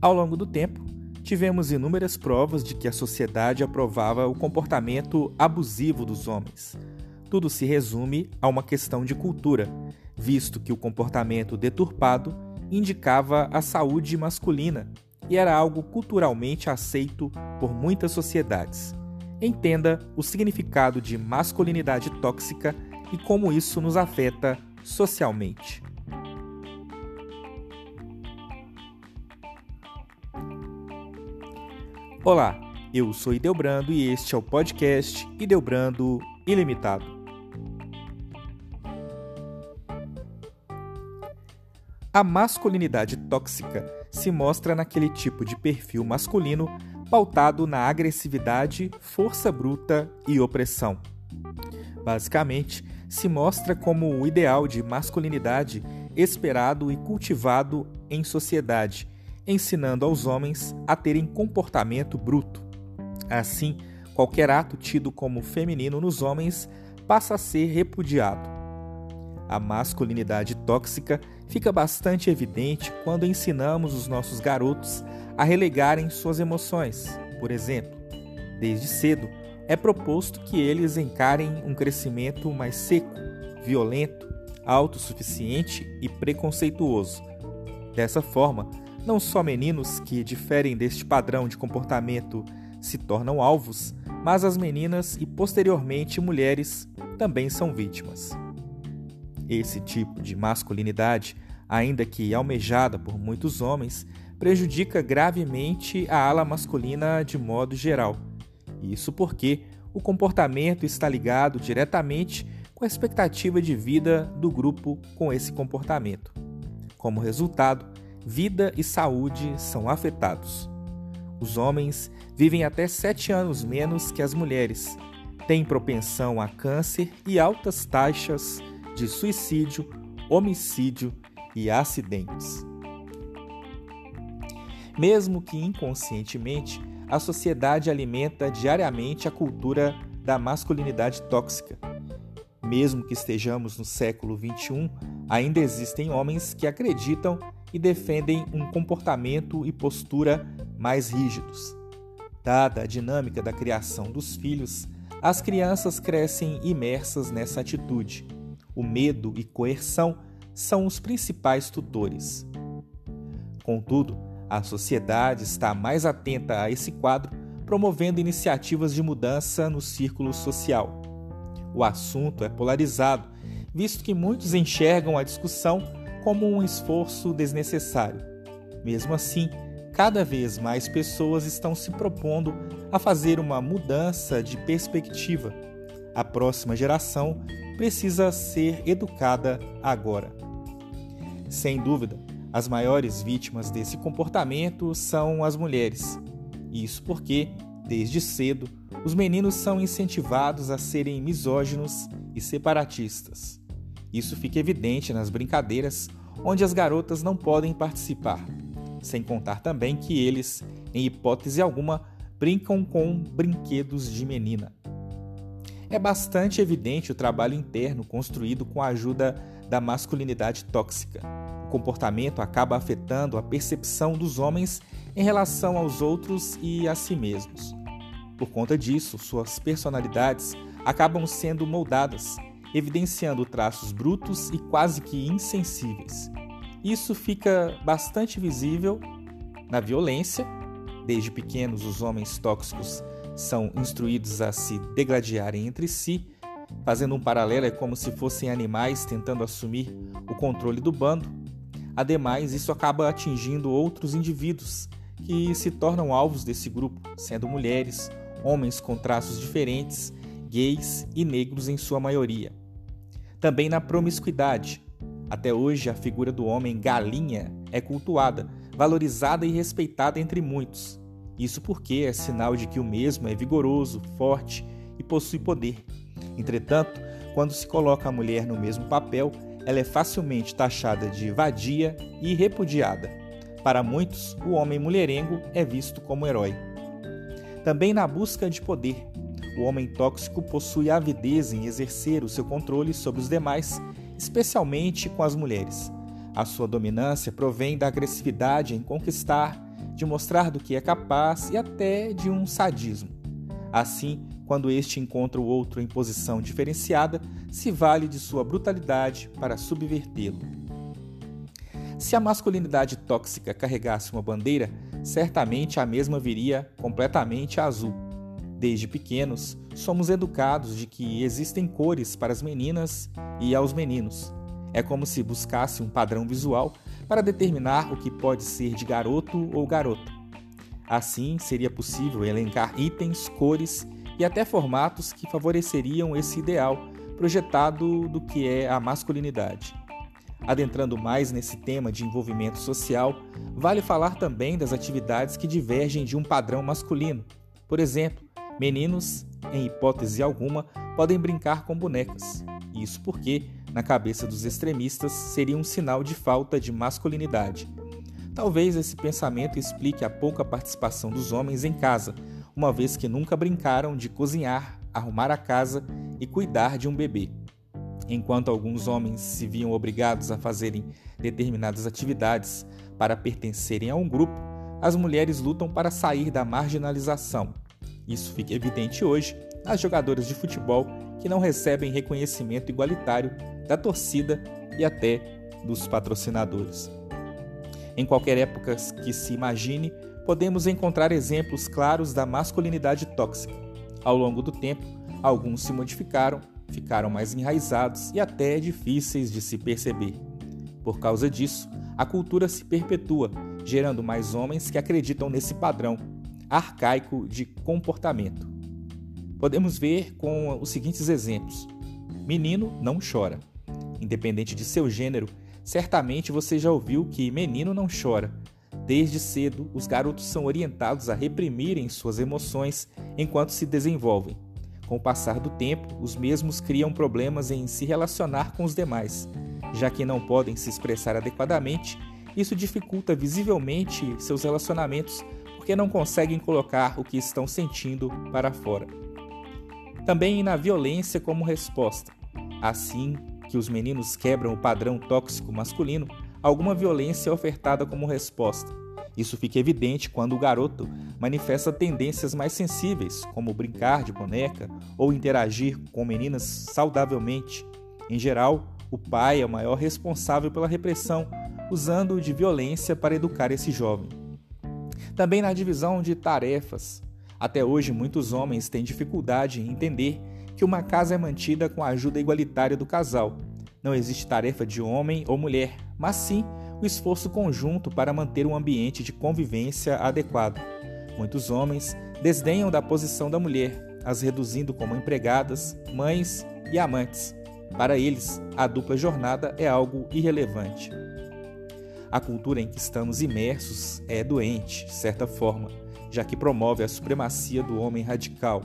Ao longo do tempo, tivemos inúmeras provas de que a sociedade aprovava o comportamento abusivo dos homens. Tudo se resume a uma questão de cultura, visto que o comportamento deturpado indicava a saúde masculina e era algo culturalmente aceito por muitas sociedades. Entenda o significado de masculinidade tóxica e como isso nos afeta socialmente. Olá, eu sou Ideobrando e este é o podcast Ideobrando Ilimitado. A masculinidade tóxica se mostra naquele tipo de perfil masculino pautado na agressividade, força bruta e opressão. Basicamente, se mostra como o ideal de masculinidade esperado e cultivado em sociedade, ensinando aos homens a terem comportamento bruto. Assim, qualquer ato tido como feminino nos homens passa a ser repudiado. A masculinidade tóxica fica bastante evidente quando ensinamos os nossos garotos a relegarem suas emoções. Por exemplo, desde cedo é proposto que eles encarem um crescimento mais seco, violento, autossuficiente e preconceituoso. Dessa forma, não só meninos que diferem deste padrão de comportamento se tornam alvos, mas as meninas e posteriormente mulheres também são vítimas. Esse tipo de masculinidade, ainda que almejada por muitos homens, prejudica gravemente a ala masculina de modo geral. Isso porque o comportamento está ligado diretamente com a expectativa de vida do grupo com esse comportamento. Como resultado, vida e saúde são afetados. Os homens vivem até sete anos menos que as mulheres, têm propensão a câncer e altas taxas de suicídio, homicídio e acidentes. Mesmo que inconscientemente, a sociedade alimenta diariamente a cultura da masculinidade tóxica. Mesmo que estejamos no século XXI, ainda existem homens que acreditam e defendem um comportamento e postura mais rígidos. Dada a dinâmica da criação dos filhos, as crianças crescem imersas nessa atitude o medo e coerção são os principais tutores. Contudo, a sociedade está mais atenta a esse quadro, promovendo iniciativas de mudança no círculo social. O assunto é polarizado, visto que muitos enxergam a discussão como um esforço desnecessário. Mesmo assim, cada vez mais pessoas estão se propondo a fazer uma mudança de perspectiva. A próxima geração precisa ser educada agora. Sem dúvida, as maiores vítimas desse comportamento são as mulheres. Isso porque, desde cedo, os meninos são incentivados a serem misóginos e separatistas. Isso fica evidente nas brincadeiras onde as garotas não podem participar, sem contar também que eles, em hipótese alguma, brincam com brinquedos de menina é bastante evidente o trabalho interno construído com a ajuda da masculinidade tóxica. O comportamento acaba afetando a percepção dos homens em relação aos outros e a si mesmos. Por conta disso, suas personalidades acabam sendo moldadas, evidenciando traços brutos e quase que insensíveis. Isso fica bastante visível na violência. Desde pequenos, os homens tóxicos são instruídos a se degladiarem entre si. Fazendo um paralelo, é como se fossem animais tentando assumir o controle do bando. Ademais, isso acaba atingindo outros indivíduos que se tornam alvos desse grupo, sendo mulheres, homens com traços diferentes, gays e negros em sua maioria. Também na promiscuidade. Até hoje, a figura do homem galinha é cultuada, valorizada e respeitada entre muitos. Isso porque é sinal de que o mesmo é vigoroso, forte e possui poder. Entretanto, quando se coloca a mulher no mesmo papel, ela é facilmente taxada de vadia e repudiada. Para muitos, o homem mulherengo é visto como herói. Também na busca de poder, o homem tóxico possui avidez em exercer o seu controle sobre os demais, especialmente com as mulheres. A sua dominância provém da agressividade em conquistar, de mostrar do que é capaz e até de um sadismo. Assim, quando este encontra o outro em posição diferenciada, se vale de sua brutalidade para subvertê-lo. Se a masculinidade tóxica carregasse uma bandeira, certamente a mesma viria completamente azul. Desde pequenos, somos educados de que existem cores para as meninas e aos meninos. É como se buscasse um padrão visual para determinar o que pode ser de garoto ou garota. Assim, seria possível elencar itens, cores e até formatos que favoreceriam esse ideal projetado do que é a masculinidade. Adentrando mais nesse tema de envolvimento social, vale falar também das atividades que divergem de um padrão masculino. Por exemplo, meninos, em hipótese alguma, podem brincar com bonecas. Isso porque, na cabeça dos extremistas, seria um sinal de falta de masculinidade. Talvez esse pensamento explique a pouca participação dos homens em casa, uma vez que nunca brincaram de cozinhar, arrumar a casa e cuidar de um bebê. Enquanto alguns homens se viam obrigados a fazerem determinadas atividades para pertencerem a um grupo, as mulheres lutam para sair da marginalização. Isso fica evidente hoje nas jogadoras de futebol que não recebem reconhecimento igualitário da torcida e até dos patrocinadores. Em qualquer época que se imagine, podemos encontrar exemplos claros da masculinidade tóxica. Ao longo do tempo, alguns se modificaram ficaram mais enraizados e até difíceis de se perceber. Por causa disso, a cultura se perpetua, gerando mais homens que acreditam nesse padrão arcaico de comportamento. Podemos ver com os seguintes exemplos: menino não chora. Independente de seu gênero, certamente você já ouviu que menino não chora. Desde cedo, os garotos são orientados a reprimirem suas emoções enquanto se desenvolvem. Com o passar do tempo, os mesmos criam problemas em se relacionar com os demais, já que não podem se expressar adequadamente, isso dificulta visivelmente seus relacionamentos porque não conseguem colocar o que estão sentindo para fora. Também na violência como resposta. Assim que os meninos quebram o padrão tóxico masculino, alguma violência é ofertada como resposta. Isso fica evidente quando o garoto manifesta tendências mais sensíveis, como brincar de boneca ou interagir com meninas saudavelmente. Em geral, o pai é o maior responsável pela repressão, usando de violência para educar esse jovem. Também na divisão de tarefas. Até hoje, muitos homens têm dificuldade em entender que uma casa é mantida com a ajuda igualitária do casal. Não existe tarefa de homem ou mulher, mas sim o esforço conjunto para manter um ambiente de convivência adequado. Muitos homens desdenham da posição da mulher, as reduzindo como empregadas, mães e amantes. Para eles, a dupla jornada é algo irrelevante. A cultura em que estamos imersos é doente, de certa forma, já que promove a supremacia do homem radical.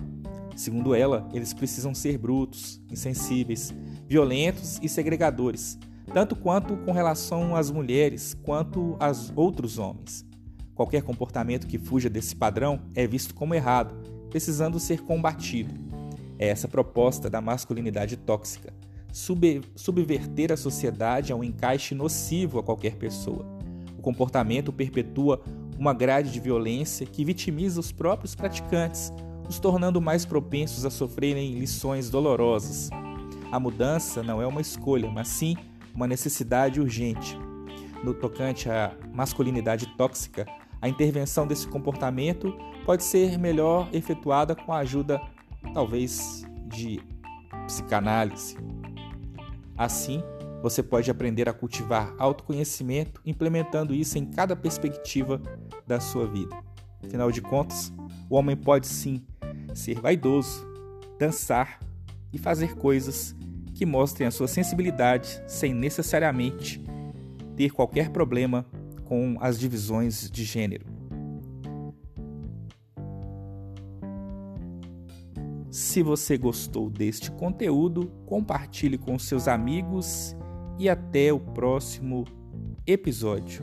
Segundo ela, eles precisam ser brutos, insensíveis, violentos e segregadores, tanto quanto com relação às mulheres quanto aos outros homens. Qualquer comportamento que fuja desse padrão é visto como errado, precisando ser combatido. É essa proposta da masculinidade tóxica, subverter a sociedade a um encaixe nocivo a qualquer pessoa. O comportamento perpetua uma grade de violência que vitimiza os próprios praticantes, os tornando mais propensos a sofrerem lições dolorosas. A mudança não é uma escolha, mas sim uma necessidade urgente. No tocante à masculinidade tóxica, a intervenção desse comportamento pode ser melhor efetuada com a ajuda, talvez, de psicanálise. Assim, você pode aprender a cultivar autoconhecimento implementando isso em cada perspectiva da sua vida. Afinal de contas, o homem pode sim ser vaidoso, dançar e fazer coisas que mostrem a sua sensibilidade sem necessariamente ter qualquer problema com as divisões de gênero. Se você gostou deste conteúdo, compartilhe com seus amigos e até o próximo episódio.